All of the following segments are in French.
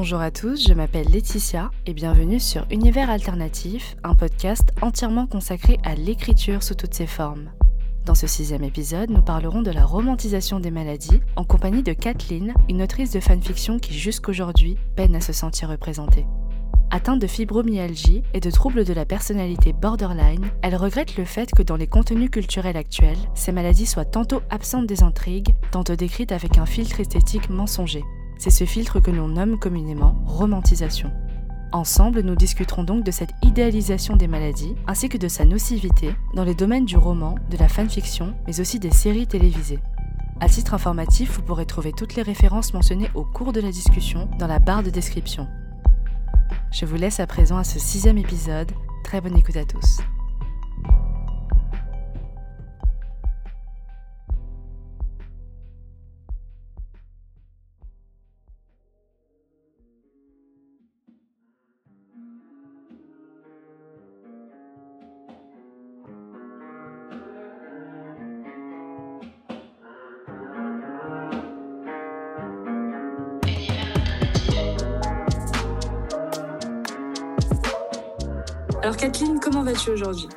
Bonjour à tous, je m'appelle Laetitia et bienvenue sur Univers Alternatif, un podcast entièrement consacré à l'écriture sous toutes ses formes. Dans ce sixième épisode, nous parlerons de la romantisation des maladies en compagnie de Kathleen, une autrice de fanfiction qui jusqu'aujourd'hui peine à se sentir représentée. Atteinte de fibromyalgie et de troubles de la personnalité borderline, elle regrette le fait que dans les contenus culturels actuels, ces maladies soient tantôt absentes des intrigues, tantôt décrites avec un filtre esthétique mensonger. C'est ce filtre que l'on nomme communément romantisation. Ensemble, nous discuterons donc de cette idéalisation des maladies, ainsi que de sa nocivité dans les domaines du roman, de la fanfiction, mais aussi des séries télévisées. À titre informatif, vous pourrez trouver toutes les références mentionnées au cours de la discussion dans la barre de description. Je vous laisse à présent à ce sixième épisode. Très bonne écoute à tous.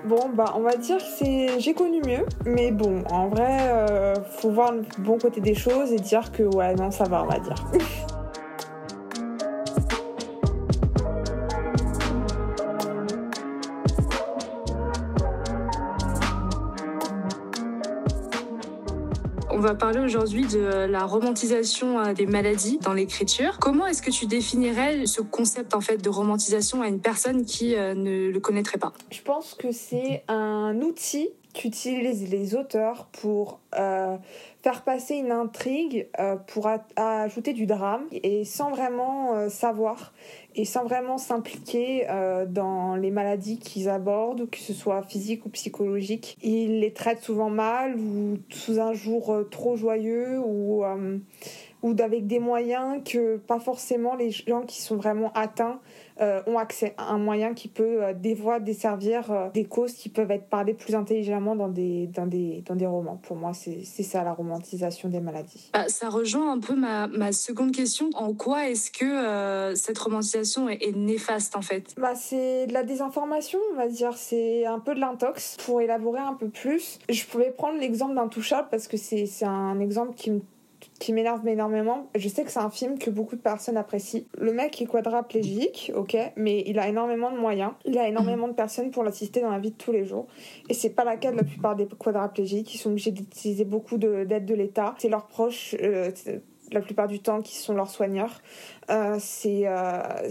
Bon, bah on va dire que c'est j'ai connu mieux, mais bon, en vrai, euh, faut voir le bon côté des choses et dire que ouais, non, ça va, on va dire. aujourd'hui de la romantisation euh, des maladies dans l'écriture. Comment est-ce que tu définirais ce concept en fait de romantisation à une personne qui euh, ne le connaîtrait pas? Je pense que c'est un outil qu'utilisent les auteurs pour euh, faire passer une intrigue, pour ajouter du drame, et sans vraiment savoir, et sans vraiment s'impliquer dans les maladies qu'ils abordent, que ce soit physique ou psychologique. Ils les traitent souvent mal, ou sous un jour trop joyeux, ou, ou avec des moyens que pas forcément les gens qui sont vraiment atteints euh, ont accès à un moyen qui peut euh, des desservir euh, des causes qui peuvent être parlées plus intelligemment dans des, dans des, dans des romans. Pour moi, c'est ça la romantisation des maladies. Bah, ça rejoint un peu ma, ma seconde question. En quoi est-ce que cette romantisation est, néfaste en fait? Bah, C'est de la désinformation, on va dire. C'est un peu de l'intox. Pour élaborer un peu plus, je pouvais prendre l'exemple d'Intouchable parce que c'est un exemple qui me qui m'énerve énormément. Je sais que c'est un film que beaucoup de personnes apprécient. Le mec est quadraplégique, ok, mais il a énormément de moyens. Il a énormément de personnes pour l'assister dans la vie de tous les jours. Et c'est pas la cas de la plupart des quadraplégiques. Ils sont obligés d'utiliser beaucoup d'aide de, l'État. C'est leurs proches, euh, la plupart du temps, qui sont leurs soigneurs. Euh, c'est euh,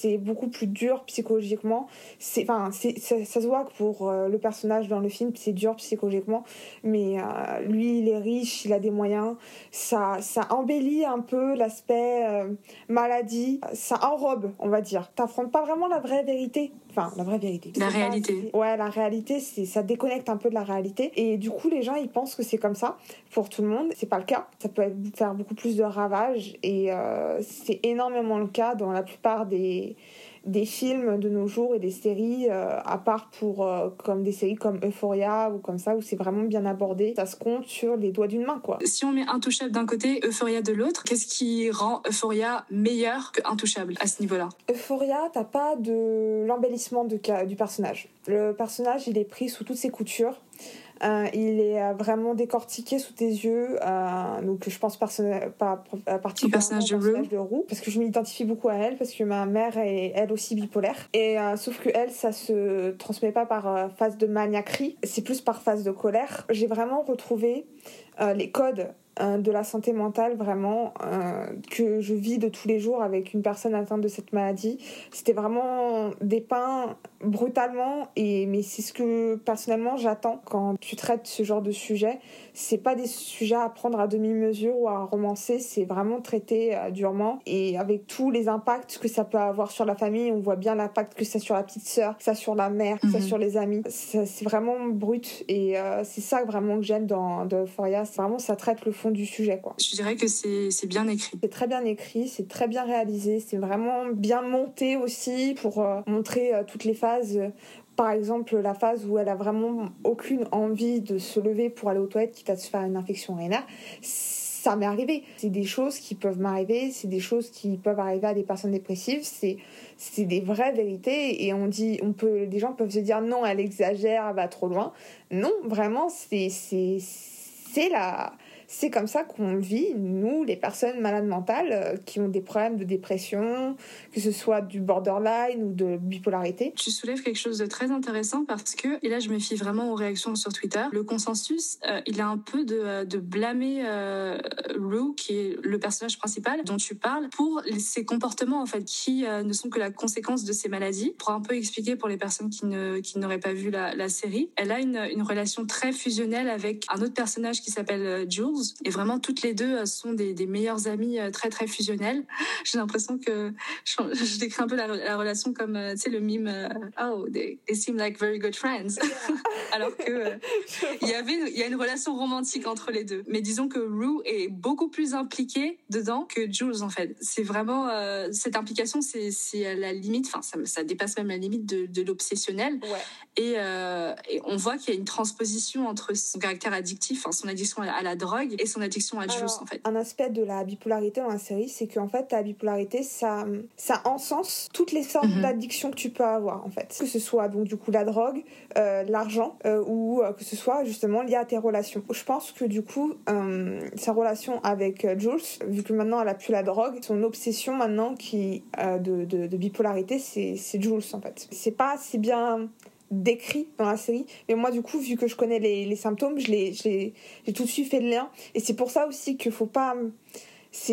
c'est beaucoup plus dur psychologiquement. C'est, enfin, c'est, ça, se voit que pour euh, le personnage dans le film, c'est dur psychologiquement, mais euh, lui, il est riche, il a des moyens. Ça, ça embellit un peu l'aspect euh, maladie, ça enrobe, on va dire. T'affrontes pas vraiment la vraie vérité. Enfin, la vraie vérité. La réalité. ouais, la réalité, c'est, ça déconnecte un peu de la réalité. Et du coup, les gens, ils pensent que c'est comme ça pour tout le monde. C'est pas le cas. Ça peut faire beaucoup plus de ravages. Et c'est énormément le cas dans la plupart des, des, films de nos jours et des séries, euh, à part pour euh, comme des séries comme Euphoria ou comme ça, où c'est vraiment bien abordé. Ça se compte sur les doigts d'une main, quoi. Si on met Intouchable d'un côté, Euphoria de l'autre, qu'est-ce qui rend Euphoria meilleur que Intouchable à ce niveau-là? Euphoria, t'as pas de l'embellissement du personnage. Le personnage, il est pris sous toutes ses coutures. Euh, il est euh, vraiment décortiqué sous tes yeux. Euh, donc, je pense pas particulièrement personnage de, personnage de Roux, parce que je m'identifie beaucoup à elle, parce que ma mère est elle aussi bipolaire. Et sauf que elle, ça se transmet pas par phase de maniaquerie, c'est plus par phase de colère. J'ai vraiment retrouvé les codes de la santé mentale vraiment que je vis de tous les jours avec une personne atteinte de cette maladie. C'était vraiment dépeint brutalement et mais c'est ce que personnellement j'attends quand tu traites ce genre de sujet c'est pas des sujets à prendre à demi-mesure ou à romancer c'est vraiment traité euh, durement et avec tous les impacts que ça peut avoir sur la famille on voit bien l'impact que ça a sur la petite sœur ça sur la mère ça mhm. sur les amis c'est vraiment brut et euh, c'est ça vraiment que j'aime dans de Euphoria c'est vraiment ça traite le fond du sujet quoi je dirais que c'est bien écrit c'est très bien écrit c'est très bien réalisé c'est vraiment bien monté aussi pour euh, montrer toutes les phases par exemple, la phase où elle a vraiment aucune envie de se lever pour aller aux toilettes, quitte à se faire une infection rénale, ça m'est arrivé. C'est des choses qui peuvent m'arriver, c'est des choses qui peuvent arriver à des personnes dépressives, c'est c'est des vraies vérités et on dit on peut des gens peuvent se dire non, elle exagère, elle va trop loin. Non, vraiment c'est la c'est comme ça qu'on vit, nous, les personnes malades mentales, euh, qui ont des problèmes de dépression, que ce soit du borderline ou de bipolarité. Tu soulèves quelque chose de très intéressant parce que, et là je me fie vraiment aux réactions sur Twitter, le consensus, euh, il a un peu de, euh, de blâmer Rue, qui est le personnage principal dont tu parles, pour ses comportements en fait, qui ne sont que la conséquence de ses maladies. Pour un peu expliquer pour les personnes qui ne qui n'auraient pas vu la, la série, elle a une, une relation très fusionnelle avec un autre personnage qui s'appelle Jules et vraiment, toutes les deux euh, sont des, des meilleures amies euh, très, très fusionnelles. J'ai l'impression que je, décris un peu la, relation comme, euh, tu sais, le mime Oh, they, seem like very good friends. Alors que il y avait, il y a une relation romantique entre les deux. Mais disons que Rue est beaucoup plus impliquée dedans que Jules, en fait. C'est vraiment, cette implication, c'est à la limite, enfin, ça, ça, dépasse même la limite de, de l'obsessionnel. Ouais. Et, et, on voit qu'il y a une transposition entre son caractère addictif, son addiction à la drogue, et son addiction à Jules, en fait. Un aspect de la bipolarité dans la série, c'est qu'en fait, la bipolarité, ça, ça encense toutes les sortes mhm. d'addictions que tu peux avoir, en fait. Que ce soit, donc, du coup, la drogue, euh, l'argent, euh, ou euh, que ce soit, justement, lié à tes relations. Je pense que, du coup, sa relation avec Jules, vu que maintenant elle a plus la drogue, son obsession maintenant qui, de, de, de bipolarité, c'est Jules, en fait. C'est pas si bien décrit dans la série. Mais moi, du coup, vu que je connais les, symptômes, je j'ai tout de suite fait le lien. Et c'est pour ça aussi qu'il faut pas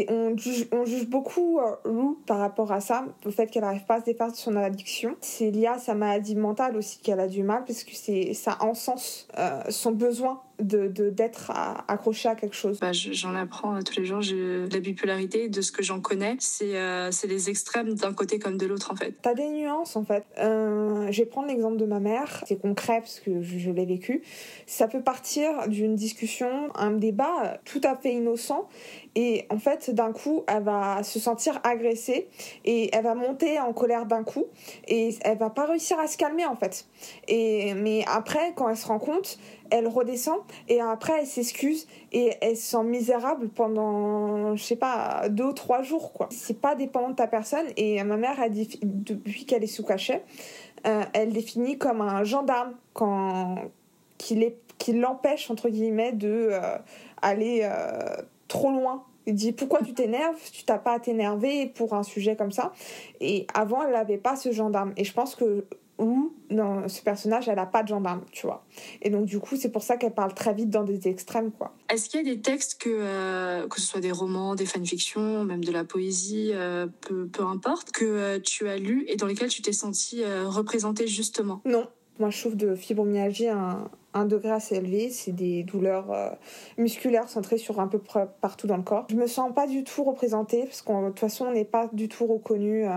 on juge, on juge beaucoup euh, par rapport à ça, au fait qu'elle n'arrive pas à se défaire de son addiction. C'est lié à sa maladie mentale aussi qu'elle a du mal, parce que ça encense euh, son besoin de d'être accroché à quelque chose. Bah, j'en apprends euh, tous les jours. De la bipolarité, de ce que j'en connais, c'est euh, c'est les extrêmes d'un côté comme de l'autre en fait. T'as des nuances en fait. Euh, je vais prendre l'exemple de ma mère. C'est concret parce que je, je l'ai vécu. Ça peut partir d'une discussion, un débat tout à fait innocent et en fait d'un coup elle va se sentir agressée et elle va monter en colère d'un coup et elle va pas réussir à se calmer en fait et mais après quand elle se rend compte elle redescend et après elle s'excuse et elle se sent misérable pendant je sais pas deux ou trois jours quoi c'est pas dépendant de ta personne et ma mère a depuis qu'elle est sous cachet euh, elle définit comme un gendarme qui l'empêche entre guillemets de euh, aller euh, trop loin il dit pourquoi tu t'énerves? Tu t'as pas à t'énerver pour un sujet comme ça. Et avant, elle n'avait pas ce gendarme. Et je pense que ou dans ce personnage, elle n'a pas de gendarme, tu vois. Et donc, du coup, c'est pour ça qu'elle parle très vite dans des extrêmes, quoi. Est-ce qu'il y a des textes, que, euh, que ce soit des romans, des fanfictions, même de la poésie, euh, peu, peu, importe, que euh, tu as lu et dans lesquels tu t'es senti représentée justement? Non. Moi, je souffre de fibromyalgie, un, un degré assez élevé. C'est des douleurs euh, musculaires centrées sur un peu partout dans le corps. Je me sens pas du tout représentée parce qu'en de toute façon, on n'est pas du tout reconnu euh,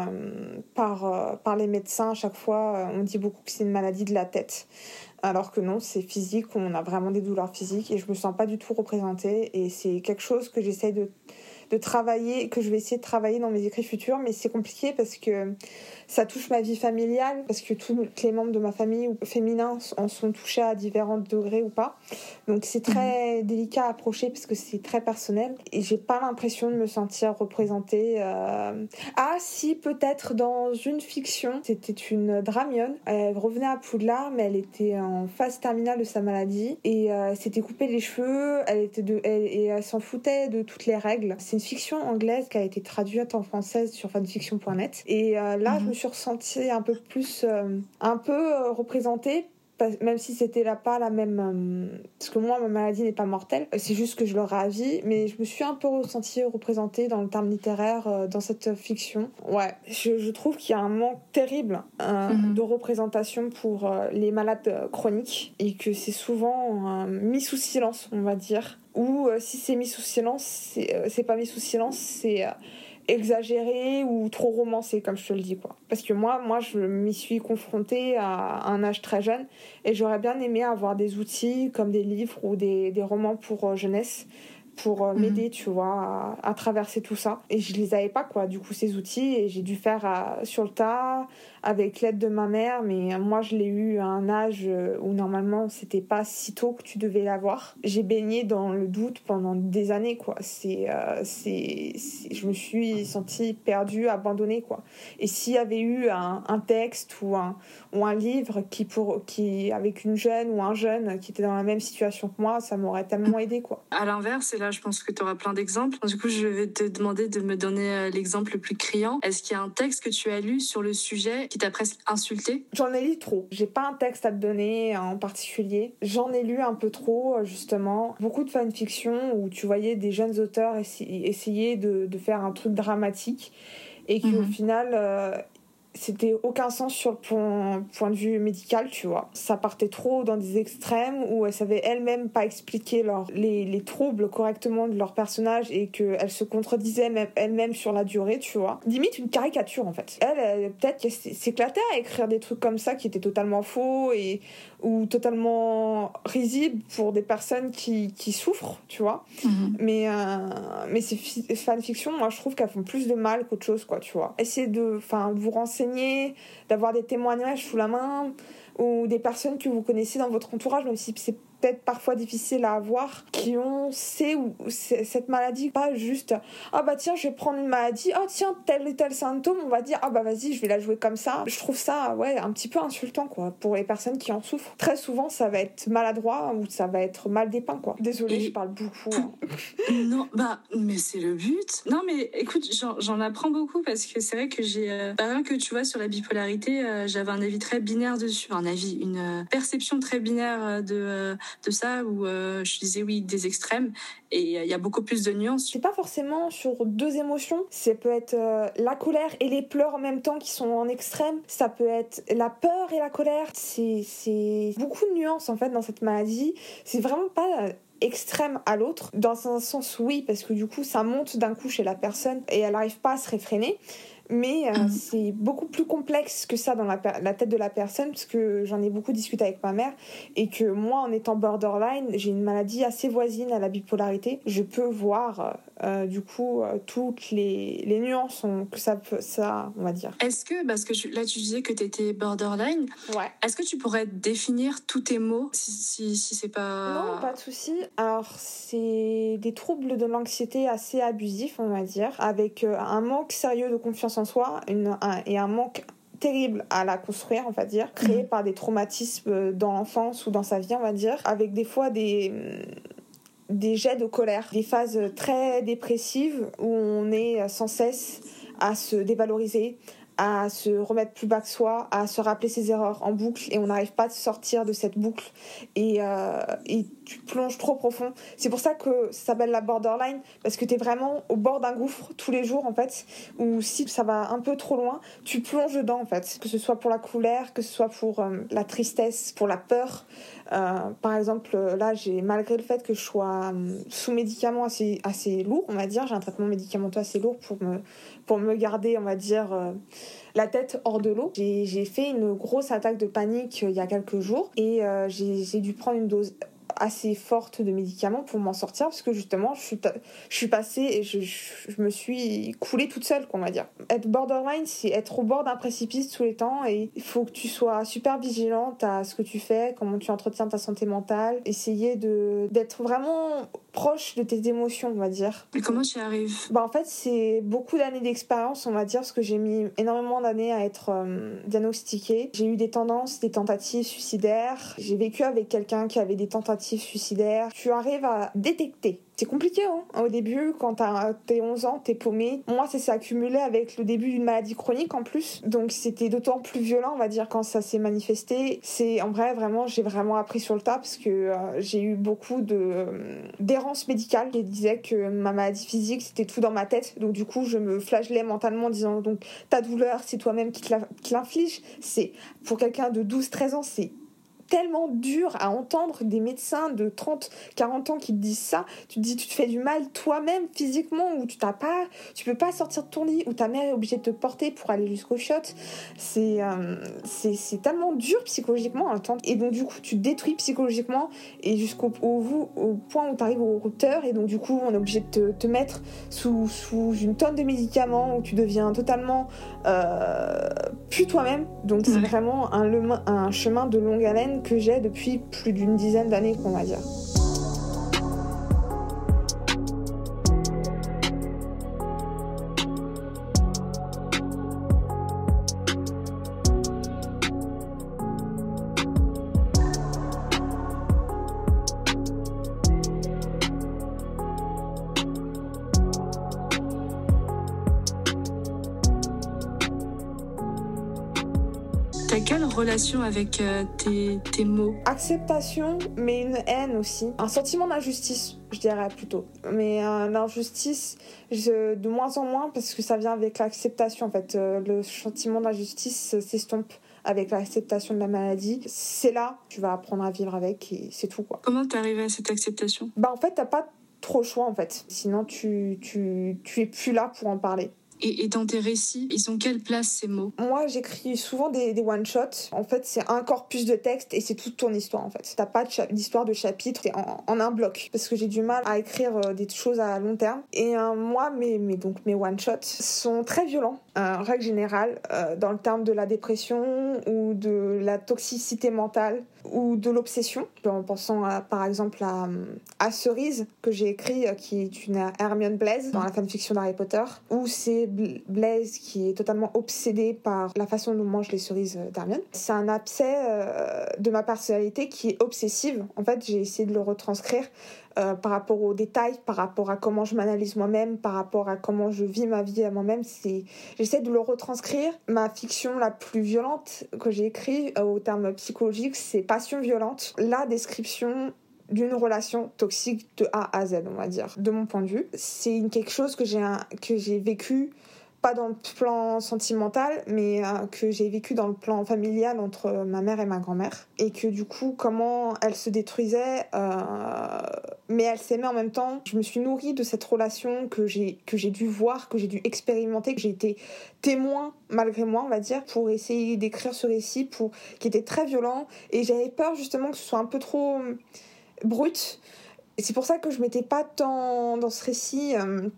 par, euh, par les médecins. À chaque fois, on dit beaucoup que c'est une maladie de la tête. Alors que non, c'est physique, on a vraiment des douleurs physiques et je me sens pas du tout représentée. Et c'est quelque chose que j'essaye de, de travailler, que je vais essayer de travailler dans mes écrits futurs, mais c'est compliqué parce que ça touche ma vie familiale parce que tous les membres de ma famille féminins en sont touchés à différents degrés ou pas. Donc c'est très mhm. délicat à approcher parce que c'est très personnel et j'ai pas l'impression de me sentir représentée. Euh... Ah si peut-être dans une fiction, c'était une dramionne. Elle revenait à Poudlard mais elle était en phase terminale de sa maladie et euh, s'était coupé les cheveux. Elle était de et elle s'en foutait de toutes les règles. C'est une fiction anglaise qui a été traduite en française sur fanfiction.net et euh, là je me suis ressentie un peu plus, euh, un peu euh, représentée même si c'était là pas la même euh, parce que moi ma maladie n'est pas mortelle. C'est juste que je le ravis mais je me suis un peu ressentie représentée dans le terme littéraire dans cette fiction. Ouais je, trouve qu'il y a un manque terrible mhm. de représentation pour les malades chroniques et que c'est souvent mis sous silence on va dire. Ou si c'est mis sous silence c'est pas mis sous silence c'est exagéré ou trop romancé comme je te le dis quoi parce que moi moi je m'y suis confrontée à un âge très jeune et j'aurais bien aimé avoir des outils comme des livres ou des, des romans pour euh, jeunesse pour euh, Mhm. m'aider, tu vois, à, à traverser tout ça. Et je les avais pas, quoi, du coup, ces outils. Et j'ai dû faire euh, sur le tas, avec l'aide de ma mère. Mais moi, je l'ai eu à un âge euh, où normalement, c'était pas si tôt que tu devais l'avoir. J'ai baigné dans le doute pendant des années, quoi. Euh, c'est- je me suis sentie perdue, abandonnée, quoi. Et s'il y avait eu un, un texte ou un, ou un livre qui, pour, qui, avec une jeune ou un jeune qui était dans la même situation que moi, ça m'aurait tellement aidé, quoi. À l'inverse, et là je pense que tu auras plein d'exemples, du coup je vais te demander de me donner euh, l'exemple le plus criant. Est-ce qu'il y a un texte que tu as lu sur le sujet qui t'a presque insulté? J'en ai lu trop. J'ai pas un texte à te donner en particulier. J'en ai lu un peu trop, euh, justement. Beaucoup de fanfiction où tu voyais des jeunes auteurs essa- essayer de, de faire un truc dramatique et qu'au Mhm. final, euh, c'était aucun sens sur le point, de vue médical, tu vois. Ça partait trop dans des extrêmes où elles savaient elles-mêmes pas expliquer les, les troubles correctement de leur personnage et qu'elles se contredisaient même- elles-mêmes sur la durée, tu vois. Limite une caricature en fait. Elle, elle peut-être qu'elle s'éclatait à écrire des trucs comme ça qui étaient totalement faux et ou totalement risibles pour des personnes qui, qui souffrent, tu vois. Mais, euh, mais ces fi- fanfictions, moi, je trouve qu'elles font plus de mal qu'autre chose, quoi, tu vois. Essayez de, enfin, vous renseigner, d'avoir des témoignages sous la main, ou des personnes que vous connaissez dans votre entourage, même si c'est peut-être parfois difficile à avoir, qui ont ces ou c- cette maladie, pas juste ah bah tiens je vais prendre une maladie, ah tiens tel et tel symptôme, on va dire ah bah vas-y je vais la jouer comme ça. Je trouve ça ouais un petit peu insultant quoi pour les personnes qui en souffrent. Très souvent ça va être maladroit ou ça va être mal dépeint quoi. Désolée Et- je parle beaucoup. hein. Non, bah, mais c'est le but. Non, mais écoute, j'en apprends beaucoup parce que c'est vrai que j'ai. Euh, bah, rien que tu vois, sur la bipolarité, euh, j'avais un avis très binaire dessus. Un avis, une euh, perception très binaire euh, de, de ça où euh, je disais oui, des extrêmes. Et euh, il y a beaucoup plus de nuances. C'est pas forcément sur deux émotions. Ça peut être euh, la colère et les pleurs en même temps qui sont en extrême. Ça peut être la peur et la colère. C'est beaucoup de nuances en fait dans cette maladie. C'est vraiment pas extrême à l'autre. Dans un sens, oui, parce que du coup, ça monte d'un coup chez la personne et elle n'arrive pas à se réfréner. Mais euh, Mhm. c'est beaucoup plus complexe que ça dans la, tête de la personne, parce que j'en ai beaucoup discuté avec ma mère, et que moi, en étant borderline, j'ai une maladie assez voisine à la bipolarité. Je peux voir, euh, du coup, euh, toutes les, les nuances que ça peut, ça, on va dire. Est-ce que, parce que là tu disais que tu étais borderline, Ouais. est-ce que tu pourrais définir tous tes mots si, si, si c'est pas. Non, pas de souci. Alors, c'est des troubles de l'anxiété assez abusifs, on va dire, avec euh, un manque sérieux de confiance en soi une, un- et un manque terrible à la construire, on va dire, créé par des traumatismes dans l'enfance ou dans sa vie, on va dire, avec des fois des des jets de colère, des phases très dépressives où on est sans cesse à se dévaloriser, à se remettre plus bas que soi, à se rappeler ses erreurs en boucle et on n'arrive pas à sortir de cette boucle. Et, euh, et tu plonges trop profond. C'est pour ça que ça s'appelle la borderline parce que tu es vraiment au bord d'un gouffre tous les jours en fait où si ça va un peu trop loin, tu plonges dedans en fait, que ce soit pour la colère, que ce soit pour euh, la tristesse, pour la peur. Euh, par exemple, là, j'ai malgré le fait que je sois euh, sous médicaments assez, assez lourds, on va dire, j'ai un traitement médicamenteux assez lourd pour me, pour me garder, on va dire, la tête hors de l'eau. J'ai fait une grosse attaque de panique il y a quelques jours et j'ai dû prendre une dose assez forte de médicaments pour m'en sortir parce que justement je suis, je suis passée et je, je, je me suis coulée toute seule qu'on va dire. Être borderline c'est être au bord d'un précipice tous les temps et il faut que tu sois super vigilante à ce que tu fais, comment tu entretiens ta santé mentale, essayer de d'être vraiment proche de tes émotions on va dire. Mais comment tu y arrives? Bah en fait, c'est beaucoup d'années d'expérience, on va dire, parce que j'ai mis énormément d'années à être euh, diagnostiquée. J'ai eu des tendances, des tentatives suicidaires. J'ai vécu avec quelqu'un qui avait des tentatives suicidaires. Tu arrives à détecter. C'est compliqué, hein. Au début, quand tes 11 ans, t'es paumé. Moi, ça s'est accumulé avec le début d'une maladie chronique en plus. Donc, c'était d'autant plus violent, on va dire, quand ça s'est manifesté. C'est, en vrai, vraiment, j'ai vraiment appris sur le tas parce que euh, j'ai eu beaucoup de, euh, d'errance médicale qui disait que ma maladie physique, c'était tout dans ma tête. Donc, du coup, je me flagellais mentalement en disant, donc, ta douleur, c'est toi-même qui te l'inflige. C'est, pour quelqu'un de 12-13 ans, c'est tellement dur à entendre des médecins de 30, 40 ans qui te disent ça. Tu te dis, tu te fais du mal toi-même physiquement, ou tu t'as pas, tu peux pas sortir de ton lit, ou ta mère est obligée de te porter pour aller jusqu'au shot. C'est euh, c'est tellement dur psychologiquement à entendre. Et donc, du coup, tu te détruis psychologiquement et jusqu'au au, au, point où tu arrives au routeur. Et donc, du coup, on est obligé de te, te mettre sous, sous, une tonne de médicaments où tu deviens totalement euh, plus toi-même. Donc, c'est vraiment un, un chemin de longue haleine que j'ai depuis plus d'une dizaine d'années, qu'on va dire. Avec euh, tes, mots Acceptation, mais une haine aussi. Un sentiment d'injustice, je dirais plutôt. Mais euh, l'injustice, de moins en moins, parce que ça vient avec l'acceptation. En fait, euh, le sentiment d'injustice s'estompe avec l'acceptation de la maladie. C'est là, tu vas apprendre à vivre avec et c'est tout. Quoi. Comment t'es arrivé à cette acceptation? Bah en fait, t'as pas trop le choix en fait. Sinon, tu, tu, tu es plus là pour en parler. Et, dans tes récits, ils ont quelle place ces mots? Moi, j'écris souvent des, one-shots. En fait, c'est un corpus de texte et c'est toute ton histoire en fait. T'as pas d'histoire de chapitre, c'est en, un bloc. Parce que j'ai du mal à écrire euh, des choses à long terme. Et euh, moi, mes, donc, mes one-shots sont très violents, en règle générale, euh, dans le terme de la dépression ou de la toxicité mentale ou de l'obsession. En pensant à, par exemple à, à Cerise, que j'ai écrit, qui est une Hermione Blaise dans la fanfiction d'Harry Potter, où c'est Blaise qui est totalement obsédé par la façon dont mange les cerises d'Hermione. C'est un abcès euh, de ma personnalité qui est obsessive. En fait, j'ai essayé de le retranscrire euh, par rapport aux détails, par rapport à comment je m'analyse moi-même, par rapport à comment je vis ma vie à moi-même. J'essaie de le retranscrire. Ma fiction la plus violente que j'ai écrite euh, au terme psychologique, c'est Passion violente. La description d'une relation toxique de A à Z, on va dire, de mon point de vue. C'est quelque chose que j'ai que j'ai vécu pas dans le plan sentimental, mais euh, que j'ai vécu dans le plan familial entre ma mère et ma grand-mère. Et que du coup, comment elle se détruisait, euh, mais elle s'aimait en même temps. Je me suis nourrie de cette relation que j'ai, dû voir, que j'ai dû expérimenter, que j'ai été témoin, malgré moi, on va dire, pour essayer d'écrire ce récit pour, qui était très violent. Et j'avais peur justement que ce soit un peu trop brut. Et c'est pour ça que je m'étais pas tant dans ce récit euh,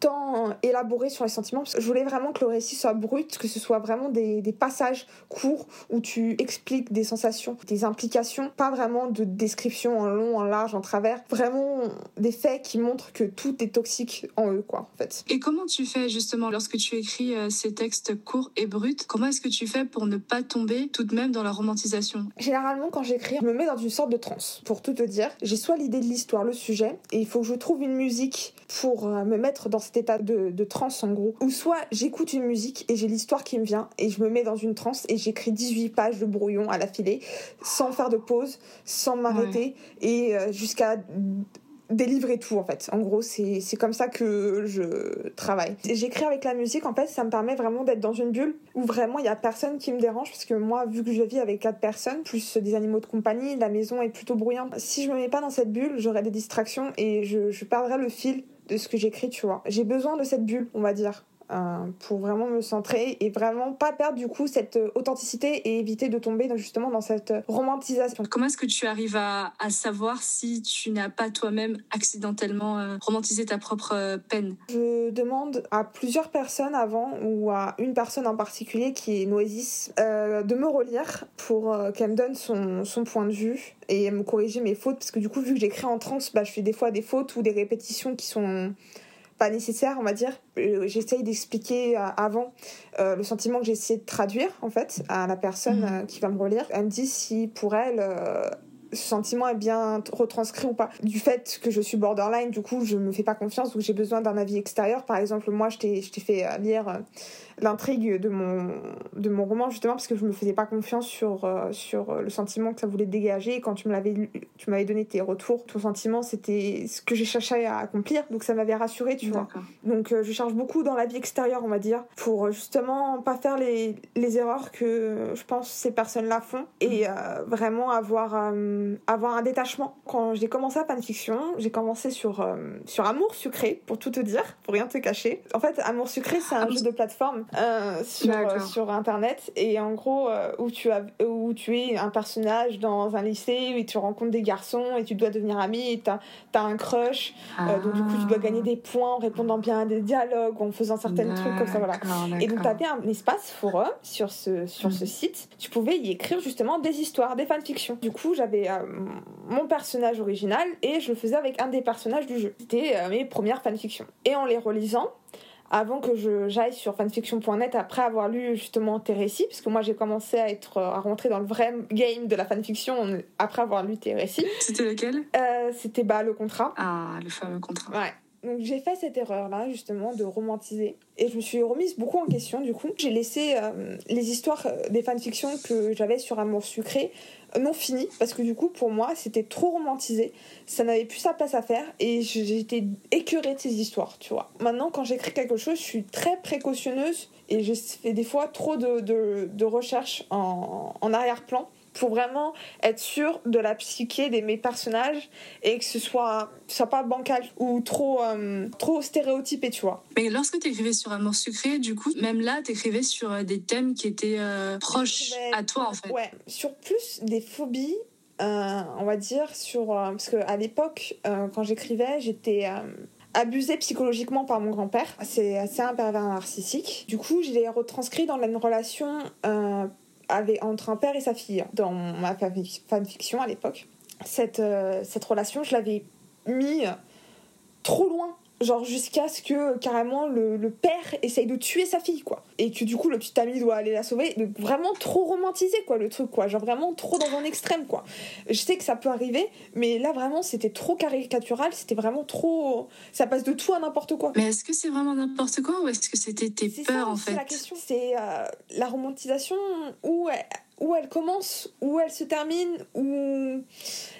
tant élaboré sur les sentiments. je voulais vraiment que le récit soit brut, que ce soit vraiment des, des, passages courts où tu expliques des sensations, des implications, pas vraiment de description en long, en large, en travers. Vraiment des faits qui montrent que tout est toxique en eux, quoi, en fait. Et comment tu fais justement lorsque tu écris euh, ces textes courts et bruts? Comment est-ce que tu fais pour ne pas tomber tout de même dans la romantisation? Généralement, quand j'écris, je me mets dans une sorte de transe. Pour tout te dire, j'ai soit l'idée de l'histoire, le sujet, et il faut que je trouve une musique pour euh, me mettre dans cet état de, de transe en gros. Ou soit j'écoute une musique et j'ai l'histoire qui me vient et je me mets dans une transe et j'écris 18 pages de brouillon à la filée sans faire de pause, sans m'arrêter et euh, jusqu'à délivrer tout en fait. En gros, c'est comme ça que je travaille. J'écris avec la musique, en fait, ça me permet vraiment d'être dans une bulle où vraiment il y a personne qui me dérange parce que moi, vu que je vis avec quatre personnes, plus des animaux de compagnie, la maison est plutôt bruyante. Si je me mets pas dans cette bulle, j'aurai des distractions et je, je perdrai le fil de ce que j'écris, tu vois. J'ai besoin de cette bulle, on va dire. Euh, pour vraiment me centrer et vraiment pas perdre du coup cette euh, authenticité et éviter de tomber justement dans cette romantisation. Comment est-ce que tu arrives à, à savoir si tu n'as pas toi-même accidentellement euh, romantisé ta propre peine? Je demande à plusieurs personnes avant ou à une personne en particulier qui est Noésis de me relire pour qu'elle me donne son, son point de vue et me corriger mes fautes parce que du coup vu que j'écris en trans bah, je fais des fois des fautes ou des répétitions qui sont pas nécessaire, on va dire. Euh, j'essaye d'expliquer euh, avant euh, le sentiment que j'ai essayé de traduire, en fait, à la personne mhm. qui va me relire. Elle me dit si pour elle, ce sentiment est bien retranscrit ou pas. Du fait que je suis borderline, du coup, je me fais pas confiance ou j'ai besoin d'un avis extérieur. Par exemple, moi, je t'ai fait lire l'intrigue de mon, de mon roman, justement, parce que je me faisais pas confiance sur, euh, sur le sentiment que ça voulait dégager. Et quand tu m'avais donné tes retours, ton sentiment, c'était ce que j'ai cherché à accomplir. Donc ça m'avait rassuré, tu vois. Donc je cherche beaucoup dans la vie extérieure, on va dire, pour justement pas faire les, les erreurs que je pense ces personnes-là font et mm. vraiment avoir, avoir un détachement. Quand j'ai commencé à fanfiction, j'ai commencé sur, sur Amour Sucré, pour tout te dire, pour rien te cacher. En fait, Amour Sucré, c'est un jeu de plateforme euh, sur, euh, sur Internet. Et en gros, euh, où, tu as, où tu es un personnage dans un lycée, où tu rencontres des garçons et tu dois devenir ami et tu as, un crush. donc, du coup, tu dois gagner des points en répondant bien à des dialogues, en faisant certains trucs comme ça. Voilà. Et donc, tu avais un espace forum sur ce, sur ce mm. site. Tu pouvais y écrire justement des histoires, des fanfictions. Du coup, j'avais mon personnage original et je le faisais avec un des personnages du jeu. C'était mes premières fanfictions. Et en les relisant, avant que je j'aille sur fanfiction.net après avoir lu justement tes récits parce que moi j'ai commencé à être à rentrer dans le vrai game de la fanfiction après avoir lu tes récits. C'était lequel? Euh, C'était bah le contrat. Ah le fameux contrat. Ouais. Donc j'ai fait cette erreur là justement de romantiser. Et je me suis remise beaucoup en question du coup. J'ai laissé euh, les histoires euh, des fanfictions que j'avais sur Amour sucré non fini parce que du coup pour moi c'était trop romantisé. Ça n'avait plus sa place à faire et j'étais écœurée de ces histoires tu vois. Maintenant quand j'écris quelque chose je suis très précautionneuse et je fais des fois trop de, de, de recherches en, en arrière-plan pour vraiment être sûr de la psyché de mes personnages et que ce soit, soit pas bancal ou trop, euh, trop stéréotypé, tu vois. Mais lorsque tu écrivais sur Amour sucré, du coup, même là, tu écrivais sur euh, des thèmes qui étaient euh, proches à toi, en fait. Ouais, sur plus des phobies. on va dire sur parce que à l'époque quand j'écrivais j'étais abusée psychologiquement par mon grand-père. C'est assez un pervers narcissique. Du coup, je l'ai retranscrit dans une relation entre un père et sa fille dans ma fanfiction à l'époque. Cette, euh, cette relation, je l'avais mis trop loin genre jusqu'à ce que carrément le, le, père essaye de tuer sa fille quoi. Et que du coup le petit ami doit aller la sauver vraiment trop romantisé quoi le truc quoi. Genre vraiment trop dans un extrême quoi. Je sais que ça peut arriver mais là vraiment c'était trop caricatural c'était vraiment trop ça passe de tout à n'importe quoi. Mais est-ce que c'est vraiment n'importe quoi ou est-ce que c'était tes peurs en fait c'est la question. C'est euh, la romantisation où où elle commence, où elle se termine, où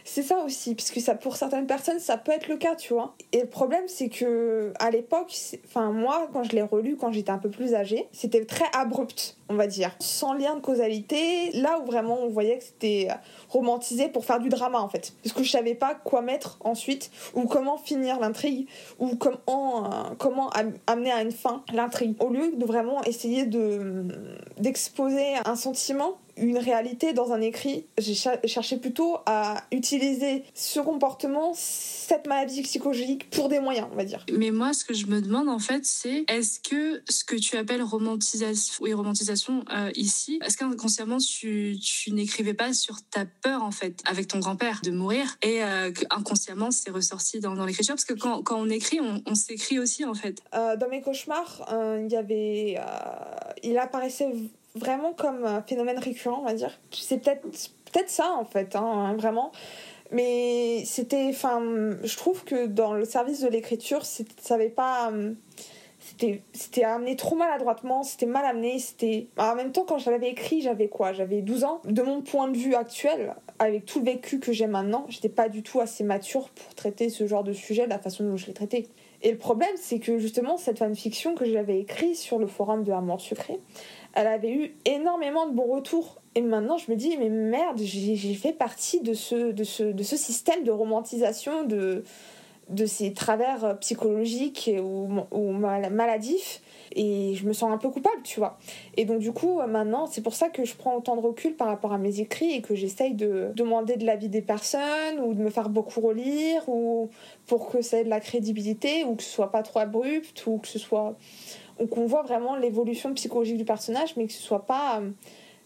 c'est ça aussi, parce que ça pour certaines personnes ça peut être le cas, tu vois. Et le problème c'est que à l'époque, enfin moi quand je l'ai relu quand j'étais un peu plus âgée, c'était très abrupt, on va dire, sans lien de causalité. Là où vraiment on voyait que c'était romantisé pour faire du drama en fait, parce que je savais pas quoi mettre ensuite ou comment finir l'intrigue ou comment euh, comment amener à une fin l'intrigue. Au lieu de vraiment essayer de d'exposer un sentiment une réalité dans un écrit. J'ai cherché plutôt à utiliser ce comportement, cette maladie psychologique pour des moyens, on va dire. Mais moi, ce que je me demande en fait, c'est est-ce que ce que tu appelles romantisation, oui, romantisation euh, ici, est-ce qu'inconsciemment tu, tu n'écrivais pas sur ta peur en fait, avec ton grand-père, de mourir, et euh, inconsciemment c'est ressorti dans, dans l'écriture, parce que quand, quand, on écrit, on, on s'écrit aussi en fait. Euh, dans mes cauchemars, il y avait, il apparaissait vraiment comme phénomène récurrent, on va dire. C'est peut-être peut-être ça en fait, hein, vraiment. Mais c'était, enfin, je trouve que dans le service de l'écriture, ça n'avait pas, c'était, c'était amené trop maladroitement, c'était mal amené, c'était. En même temps, quand je l'avais écrit, j'avais quoi? J'avais 12 ans. De mon point de vue actuel, avec tout le vécu que j'ai maintenant, j'étais pas du tout assez mature pour traiter ce genre de sujet de la façon dont je l'ai traité. Et le problème, c'est que justement, cette fanfiction que j'avais écrite sur le forum de Amour Sucré, elle avait eu énormément de bons retours. Et maintenant, je me dis, mais merde, j'ai fait partie de ce, de, ce, de ce système de romantisation de, de ces travers psychologiques ou, ou maladifs. Et je me sens un peu coupable, tu vois. Et donc, du coup, maintenant, c'est pour ça que je prends autant de recul par rapport à mes écrits et que j'essaye de demander de l'avis des personnes ou de me faire beaucoup relire ou pour que ça ait de la crédibilité ou que ce soit pas trop abrupt ou que ce soit qu'on voit vraiment l'évolution psychologique du personnage, mais que ce soit pas euh,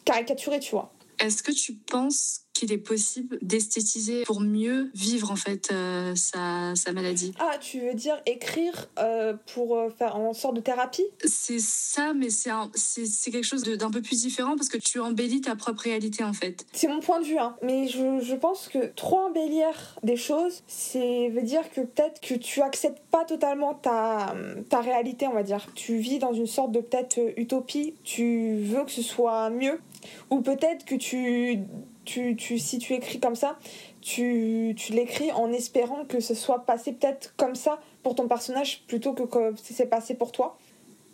caricaturé, tu vois. Est-ce que tu penses qu'il est possible d'esthétiser pour mieux vivre en fait euh, sa, sa, maladie? Ah, tu veux dire écrire euh, pour euh, faire en sorte de thérapie? C'est ça, mais c'est c'est quelque chose d'un peu plus différent parce que tu embellis ta propre réalité en fait. C'est mon point de vue, hein. mais je, je pense que trop embellir des choses, c'est veut dire que peut-être que tu acceptes pas totalement ta, ta réalité, on va dire. Tu vis dans une sorte de peut-être utopie, tu veux que ce soit mieux, ou peut-être que tu tu, tu, si tu écris comme ça, tu, tu l'écris en espérant que ce soit passé peut-être comme ça pour ton personnage plutôt que comme c'est passé pour toi.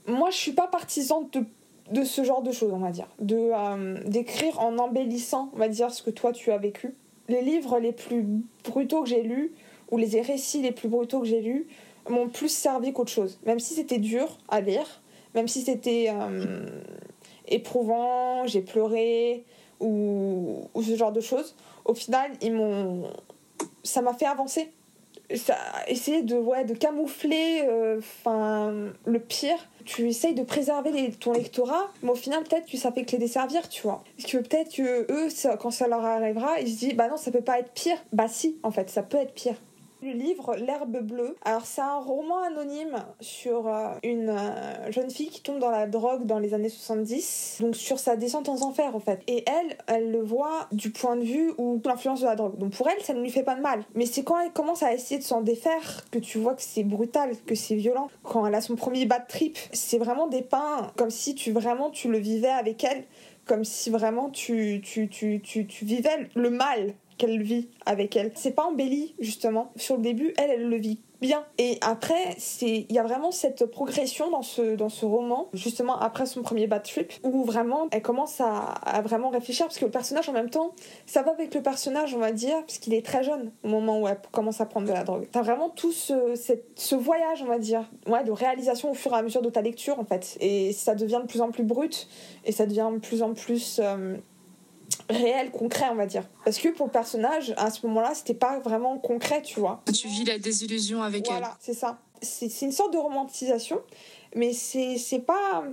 Moi, je suis pas partisane de, de ce genre de choses, on va dire. De, euh, d'écrire en embellissant, on va dire, ce que toi tu as vécu. Les livres les plus brutaux que j'ai lus, ou les récits les plus brutaux que j'ai lus, m'ont plus servi qu'autre chose. Même si c'était dur à lire, même si c'était euh, éprouvant, j'ai pleuré, ou, ce genre de choses, au final, ils m'ont, ça m'a fait avancer. Ça, essayer de, ouais, de camoufler euh, enfin le pire. Tu essayes de préserver ton lectorat, mais au final, peut-être ça fait que les desservir, tu vois. Que peut-être que eux, quand ça leur arrivera, ils se disent, bah non, ça peut pas être pire. Bah si, en fait, ça peut être pire. Le livre L'herbe bleue. Alors c'est un roman anonyme sur euh, une euh, jeune fille qui tombe dans la drogue dans les années 70. Donc sur sa descente en enfer en fait. Et elle, elle le voit du point de vue ou l'influence de la drogue. Donc pour elle, ça ne lui fait pas de mal. Mais c'est quand elle commence à essayer de s'en défaire que tu vois que c'est brutal, que c'est violent. Quand elle a son premier bad trip, c'est vraiment dépeint comme si tu vraiment tu le vivais avec elle comme si vraiment tu, tu, tu, tu, tu vivais le mal qu'elle vit avec elle. C'est pas embelli, justement. Sur le début, elle, elle le vit bien. Et après, c'est il y a vraiment cette progression dans ce, dans ce roman, justement après son premier bad trip, où vraiment elle commence à, vraiment réfléchir, parce que le personnage en même temps, ça va avec le personnage, on va dire, parce qu'il est très jeune au moment où elle commence à prendre de la drogue. T'as vraiment tout ce, cette, ce voyage, on va dire, ouais, de réalisation au fur et à mesure de ta lecture, en fait. Et ça devient de plus en plus brut, et ça devient de plus en plus... Euh, réel, concret, on va dire. Parce que pour le personnage, à ce moment-là, c'était pas vraiment concret, tu vois. Tu vis la désillusion avec elle. Voilà, c'est ça. C'est une sorte de romantisation, mais c'est pas.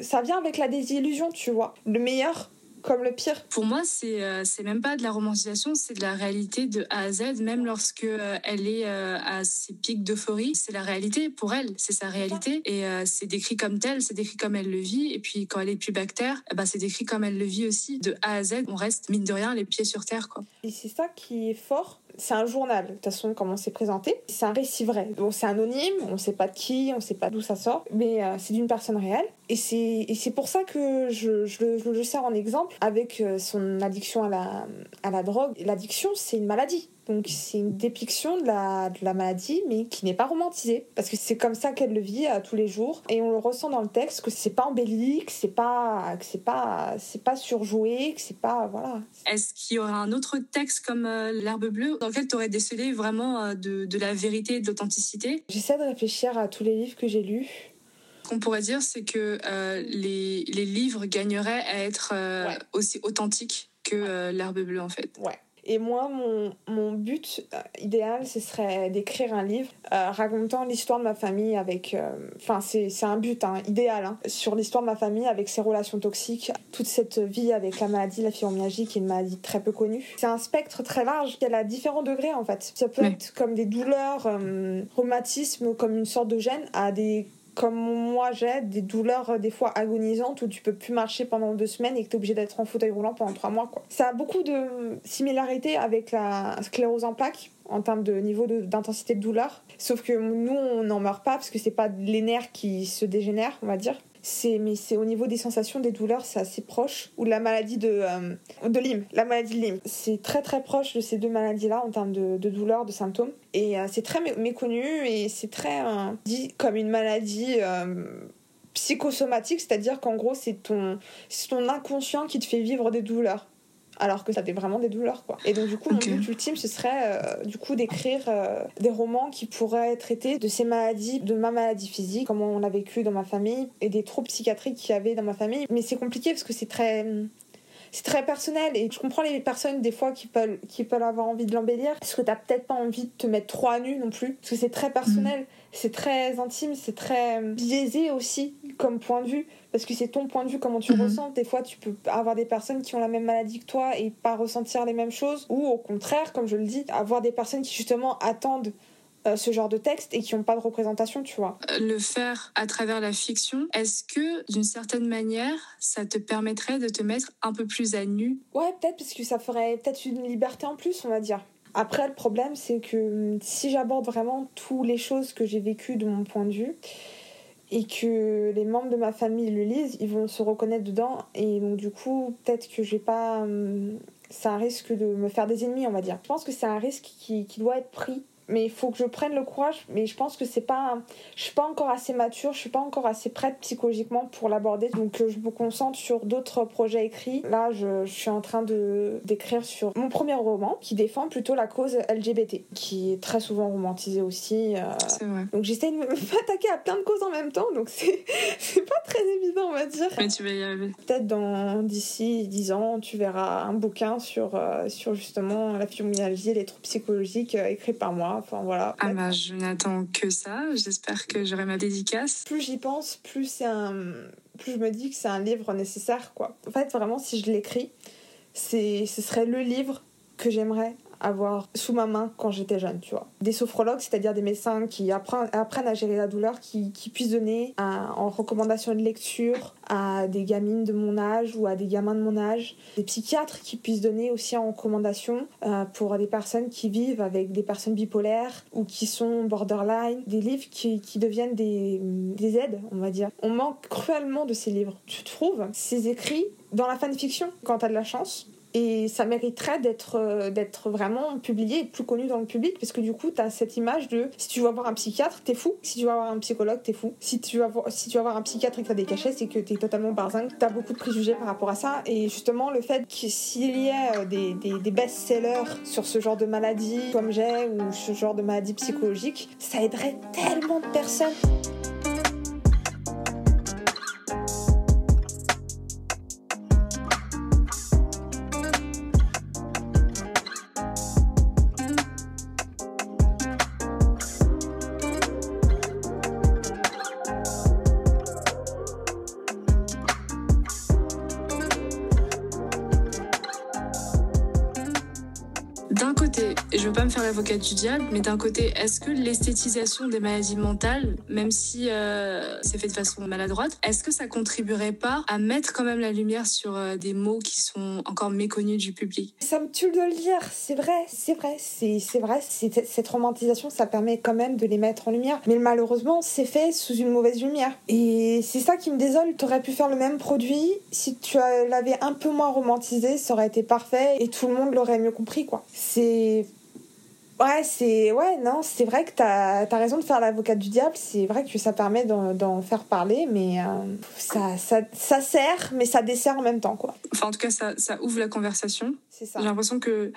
Ça vient avec la désillusion, tu vois. Le meilleur comme le pire Pour moi, c'est euh, même pas de la romantisation, c'est de la réalité de A à Z, même lorsque euh, elle est euh, à ses pics d'euphorie. C'est la réalité pour elle, c'est sa réalité. Et c'est décrit comme tel, c'est décrit comme elle le vit. Et puis quand elle est plus bactère, bah, c'est décrit comme elle le vit aussi. De A à Z, on reste, mine de rien, les pieds sur terre. Quoi. Et c'est ça qui est fort, c'est un journal, de toute façon, comment c'est présenté. C'est un récit vrai. Donc c'est anonyme, on ne sait pas de qui, on ne sait pas d'où ça sort, mais euh, c'est d'une personne réelle. Et c'est pour ça que je, je, je, le sers en exemple avec euh, son addiction à la, à la drogue. L'addiction, c'est une maladie. Donc c'est une dépiction de la, de la maladie, mais qui n'est pas romantisée. Parce que c'est comme ça qu'elle le vit à tous les jours. Et on le ressent dans le texte, que c'est pas embelli, que c'est pas, que c'est pas, c'est pas surjoué, que c'est pas... Voilà. Est-ce qu'il y aura un autre texte comme euh, L'herbe bleue dans lequel tu aurais décelé vraiment euh, de, de la vérité et de l'authenticité? J'essaie de réfléchir à tous les livres que j'ai lus qu'on pourrait dire, c'est que euh, les, les, livres gagneraient à être aussi authentiques que l'herbe bleue, en fait. Ouais. Et moi, mon, mon but euh, idéal, ce serait d'écrire un livre euh, racontant l'histoire de ma famille avec... Euh, enfin, c'est un but hein, idéal, hein, sur l'histoire de ma famille avec ses relations toxiques, toute cette vie avec la maladie, la fibromyalgie, qui est une maladie très peu connue. C'est un spectre très large, qui a différents degrés en fait. Ça peut être comme des douleurs, rhumatisme, comme une sorte de gêne, à des comme moi j'ai des douleurs euh, des fois agonisantes où tu peux plus marcher pendant deux semaines et que tu es obligé d'être en fauteuil roulant pendant trois mois. Ça a beaucoup de similarités avec la sclérose en plaques en termes de niveau d'intensité de, de, douleur. Sauf que nous, on n'en meurt pas parce que c'est pas les nerfs qui se dégénèrent, on va dire c'est mais c'est au niveau des sensations des douleurs c'est assez proche. Ou la maladie de euh, de Lyme. La maladie de Lyme. C'est très très proche de ces deux maladies là en termes de, de douleurs de symptômes. Et euh, c'est très méconnu et c'est très euh, dit comme une maladie psychosomatique. C'est-à-dire qu'en gros c'est ton c'est ton inconscient qui te fait vivre des douleurs alors que ça fait vraiment des douleurs quoi. Et donc du coup mon but ultime ce serait euh, du coup d'écrire euh, des romans qui pourraient traiter de ces maladies, de ma maladie physique, comment on l'a vécu dans ma famille et des troubles psychiatriques qu'il y avait dans ma famille. Mais c'est compliqué parce que c'est très c'est très personnel et je comprends les personnes des fois qui peuvent, qui peuvent avoir envie de l'embellir parce que t'as peut-être pas envie de te mettre trop à nu non plus parce que c'est très personnel, c'est très intime, c'est très biaisé aussi comme point de vue parce que c'est ton point de vue, comment tu Mhm. ressens. Des fois, tu peux avoir des personnes qui ont la même maladie que toi et pas ressentir les mêmes choses, ou au contraire, comme je le dis, avoir des personnes qui justement attendent euh, ce genre de texte et qui n'ont pas de représentation, tu vois. Le faire à travers la fiction, est-ce que d'une certaine manière, ça te permettrait de te mettre un peu plus à nu? Ouais, peut-être, parce que ça ferait peut-être une liberté en plus, on va dire. Après, le problème, c'est que hum, si j'aborde vraiment toutes les choses que j'ai vécues de mon point de vue, et que les membres de ma famille le lisent, ils vont se reconnaître dedans, et donc du coup, peut-être que j'ai pas. hum, C'est un risque de me faire des ennemis, on va dire. Je pense que c'est un risque qui, qui doit être pris. Mais il faut que je prenne le courage. Mais je pense que c'est pas. Je suis pas encore assez mature, je suis pas encore assez prête psychologiquement pour l'aborder. Donc euh, je me concentre sur d'autres projets écrits. Là, je, je suis en train de d'écrire sur mon premier roman qui défend plutôt la cause LGBT, qui est très souvent romantisée aussi. euh, C'est vrai. donc j'essaie de m'attaquer à plein de causes en même temps, donc c'est c'est pas très évident, on va dire. Mais tu vas y arriver. Peut-être dans d'ici 10 ans, tu verras un bouquin sur, euh, sur justement la fibromyalgie et les troubles psychologiques euh, écrit par moi. Enfin voilà. Ah bah, je n'attends que ça. J'espère que j'aurai ma dédicace. Plus j'y pense, plus c'est un plus je me dis que c'est un livre nécessaire quoi. En fait, vraiment si je l'écris, c'est ce serait le livre que j'aimerais avoir sous ma main quand j'étais jeune, tu vois. Des sophrologues, c'est-à-dire des médecins qui apprennent, à gérer la douleur, qui, qui puissent donner en recommandation de lecture à des gamines de mon âge ou à des gamins de mon âge. Des psychiatres qui puissent donner aussi en recommandation euh, pour des personnes qui vivent avec des personnes bipolaires ou qui sont borderline. Des livres qui, qui deviennent des, des aides, on va dire. On manque cruellement de ces livres. Tu trouves? Ces écrits dans la fanfiction quand t'as de la chance et ça mériterait d'être euh, d'être vraiment publié et plus connu dans le public parce que du coup tu as cette image de si tu vas voir un psychiatre t'es fou. Si tu vas voir un psychologue t'es fou. Si tu vas voir, un psychiatre et que t'as des cachets c'est que t'es totalement barzingue. T'as beaucoup de préjugés par rapport à ça. Et justement le fait que s'il y ait euh, des, des, des best-sellers sur ce genre de maladie comme j'ai ou ce genre de maladie psychologique ça aiderait tellement de personnes mais d'un côté, est-ce que l'esthétisation des maladies mentales, même si euh, c'est fait de façon maladroite, est-ce que ça contribuerait pas à mettre quand même la lumière sur euh, des mots qui sont encore méconnus du public? Ça me tue de le dire, c'est vrai, c'est vrai, c'est vrai, cette romantisation, ça permet quand même de les mettre en lumière. Mais malheureusement, c'est fait sous une mauvaise lumière. Et c'est ça qui me désole, t'aurais pu faire le même produit, si tu l'avais un peu moins romantisé, ça aurait été parfait et tout le monde l'aurait mieux compris, quoi. C'est... Ouais, c'est... Ouais, non, c'est vrai que t'as as raison de faire l'avocat du diable, c'est vrai que ça permet d'en d'en faire parler, mais euh, ça, ça, ça sert, mais ça dessert en même temps, quoi. Enfin, en tout cas, ça, ça ouvre la conversation. C'est ça. J'ai l'impression que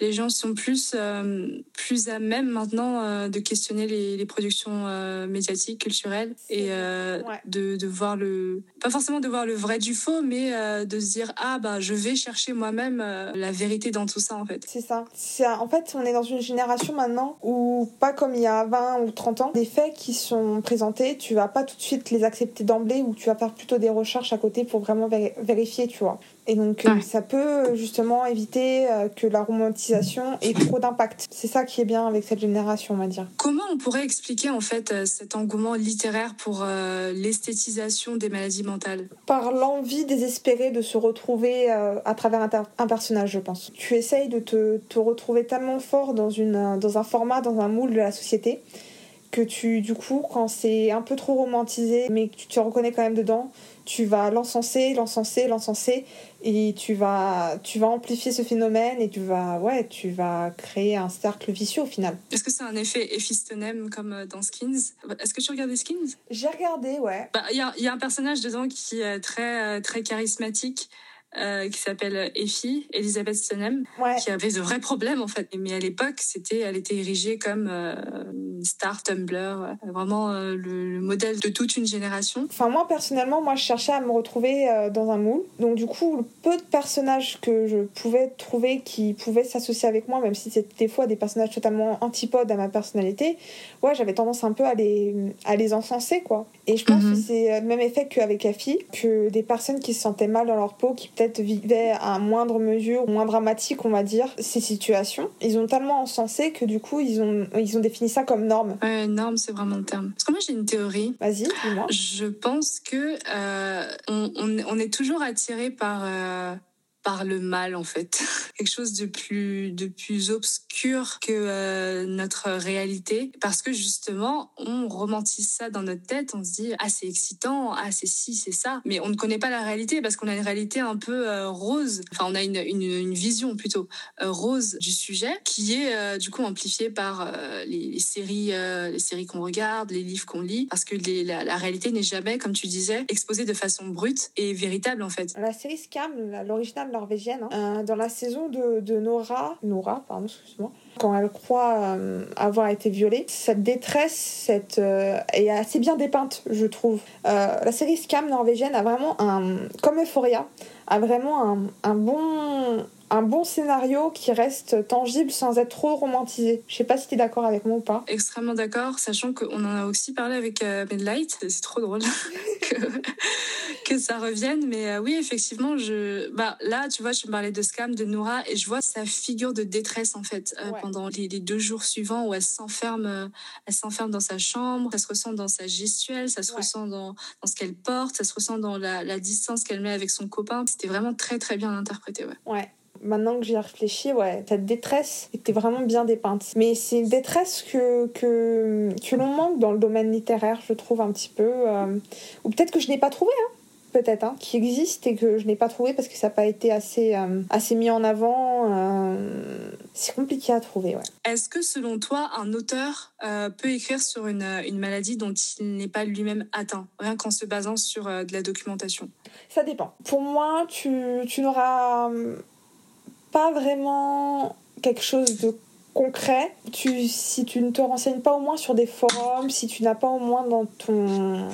les gens sont plus, euh, plus à même maintenant euh, de questionner les, les productions euh, médiatiques, culturelles, et Ouais. de, de voir le. Pas forcément de voir le vrai du faux, mais de se dire Ah, bah, je vais chercher moi-même la vérité dans tout ça, en fait. C'est ça. C'est- En fait, on est dans une génération maintenant où, pas comme il y a 20 ou 30 ans, des faits qui sont présentés, tu vas pas tout de suite les accepter d'emblée ou tu vas faire plutôt des recherches à côté pour vraiment vé- vérifier, tu vois. Et donc, euh, Ouais. ça peut justement éviter euh, que la romantisation ait trop d'impact. C'est ça qui est bien avec cette génération, on va dire. Comment on pourrait expliquer, en fait, euh, cet engouement littéraire pour euh, l'esthétisation des maladies mentales? Par l'envie désespérée de se retrouver euh, à travers un, un personnage, je pense. Tu essayes de te, te retrouver tellement fort dans, une, dans un format, dans un moule de la société, que tu, du coup, quand c'est un peu trop romantisé, mais que tu te reconnais quand même dedans, tu vas l'encenser, l'encenser, l'encenser, et tu vas, tu vas amplifier ce phénomène, et tu vas, ouais, tu vas créer un cercle vicieux au final. Est-ce que c'est un effet éphistonème comme euh, dans Skins? Est-ce que tu regardais Skins? J'ai regardé, ouais. Bah, Il y, a, y a un personnage dedans qui est très, euh, très charismatique. Euh, qui s'appelle Effie, Elisabeth Stenem, qui avait de vrais problèmes en fait. Mais à l'époque, c'était, elle était érigée comme euh, une star Tumblr, euh, vraiment le, modèle de toute une génération. Enfin moi personnellement, moi je cherchais à me retrouver dans un moule. Donc du coup, le peu de personnages que je pouvais trouver qui pouvaient s'associer avec moi, même si c'était des fois des personnages totalement antipodes à ma personnalité, ouais, j'avais tendance un peu à les, à les encenser quoi. Et je pense que mhm. c'est le même effet qu'avec Effie, que des personnes qui se sentaient mal dans leur peau, qui peut-être vivaient à moindre mesure, moins dramatique, on va dire, ces situations. Ils ont tellement encensé que du coup, ils ont, ils ont défini ça comme norme. Ouais, norme, c'est vraiment le terme. Parce que moi, j'ai une théorie. Vas-y, dis-moi. Je pense que euh, on, on, est toujours attiré par. Euh, par le mal en fait. Quelque chose de plus de plus obscur que euh, notre réalité. Parce que justement on romantise ça dans notre tête, on se dit ah c'est excitant, ah c'est ci, c'est ça, mais on ne connaît pas la réalité parce qu'on a une réalité un peu euh, rose, enfin on a une, une, vision plutôt euh, rose du sujet qui est du coup amplifiée par les, séries les séries qu'on regarde, les livres qu'on lit. Parce que la, la, réalité n'est jamais comme tu disais exposée de façon brute et véritable en fait. La série Scam, l'original norvégienne, hein. euh, dans la saison de, de Nora, Nora, pardon, excuse-moi, quand elle croit euh, avoir été violée, cette détresse cette, euh, est assez bien dépeinte, je trouve. la série Scam norvégienne a vraiment un, comme Euphoria, a vraiment un, un bon un bon scénario qui reste tangible sans être trop romantisé. Je sais pas si tu es d'accord avec moi ou pas. Extrêmement d'accord, sachant qu'on en a aussi parlé avec euh, Midlight. C'est trop drôle que, que ça revienne. Mais euh, oui, effectivement, je... bah, là, tu vois, je me parlais de Scam, de Noura, et je vois sa figure de détresse, en fait, euh, pendant les, deux jours suivants où elle s'enferme elle s'enferme dans sa chambre. Ça se ressent dans sa gestuelle, ça se ressent dans, dans ce qu'elle porte, ça se ressent dans la, la distance qu'elle met avec son copain. C'était vraiment très, très bien interprété, ouais. Ouais maintenant que j'y réfléchi, ouais, cette détresse était vraiment bien dépeinte. Mais c'est une détresse que, que, que l'on manque dans le domaine littéraire, je trouve un petit peu. Euh, ou peut-être que je n'ai pas trouvé, hein peut-être, hein, qui existe et que je n'ai pas trouvé parce que ça n'a pas été assez, euh, assez mis en avant. Euh, c'est compliqué à trouver, ouais. Est-ce que selon toi, un auteur peut écrire sur une, une maladie dont il n'est pas lui-même atteint, rien qu'en se basant sur de la documentation? Ça dépend. Pour moi, tu, tu n'auras pas vraiment quelque chose de concret. Tu, si tu ne te renseignes pas au moins sur des forums, si tu n'as pas au moins dans ton,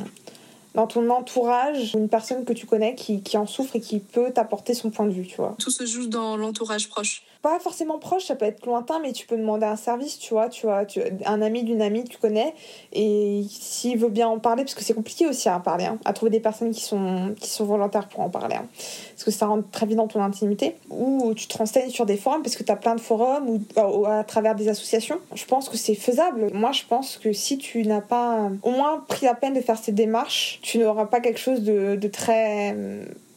dans ton entourage une personne que tu connais qui, qui en souffre et qui peut t'apporter son point de vue, tu vois. Tout se joue dans l'entourage proche pas forcément proche, ça peut être lointain, mais tu peux demander un service, tu vois, tu vois, tu, un ami d'une amie que tu connais, et s'il veut bien en parler, parce que c'est compliqué aussi à en parler, hein, à trouver des personnes qui sont, qui sont volontaires pour en parler, hein, parce que ça rentre très vite dans ton intimité, ou tu te renseignes sur des forums, parce que tu as plein de forums, ou, à travers des associations. Je pense que c'est faisable. Moi, je pense que si tu n'as pas au moins pris la peine de faire ces démarches, tu n'auras pas quelque chose de, de très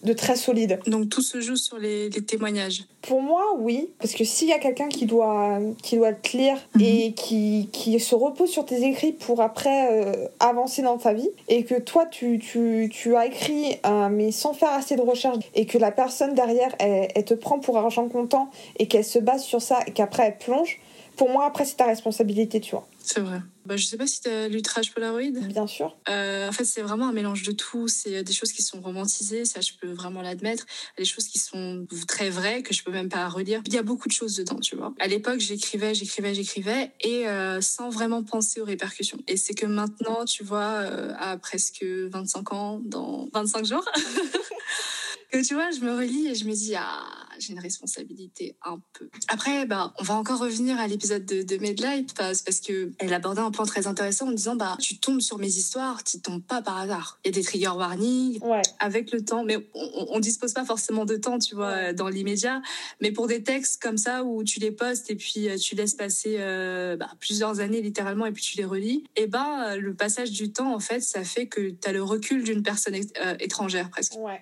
de très solide. Donc tout se joue sur les, témoignages Pour moi, oui. Parce que s'il y a quelqu'un qui doit, qui doit te lire mhm. et qui, qui se repose sur tes écrits pour après euh, avancer dans ta vie, et que toi, tu, tu, tu as écrit, euh, mais sans faire assez de recherche, et que la personne derrière, elle, elle te prend pour argent comptant, et qu'elle se base sur ça, et qu'après elle plonge, pour moi, après, c'est ta responsabilité, tu vois. C'est vrai. Bah, je sais pas si tu as lu Trash Polaroid. Bien sûr. Euh, en fait, c'est vraiment un mélange de tout. C'est des choses qui sont romantisées, ça je peux vraiment l'admettre. Des choses qui sont très vraies, que je peux même pas relire. Il y a beaucoup de choses dedans, tu vois. À l'époque, j'écrivais, j'écrivais, j'écrivais, et euh, sans vraiment penser aux répercussions. Et c'est que maintenant, tu vois, euh, à presque 25 ans, dans 25 jours, que tu vois, je me relis et je me dis, ah j'ai une responsabilité un peu. Après, bah, on va encore revenir à l'épisode de, de Medlight parce, parce que elle abordait un point très intéressant en disant bah tu tombes sur mes histoires, tu tombes pas par hasard. Il y a des trigger warnings avec le temps, mais on, on, dispose pas forcément de temps, tu vois, dans l'immédiat. Mais pour des textes comme ça où tu les postes et puis euh, tu laisses passer euh, bah, plusieurs années littéralement et puis tu les relis, et eh ben le passage du temps en fait, ça fait que tu as le recul d'une personne étrangère presque. Ouais.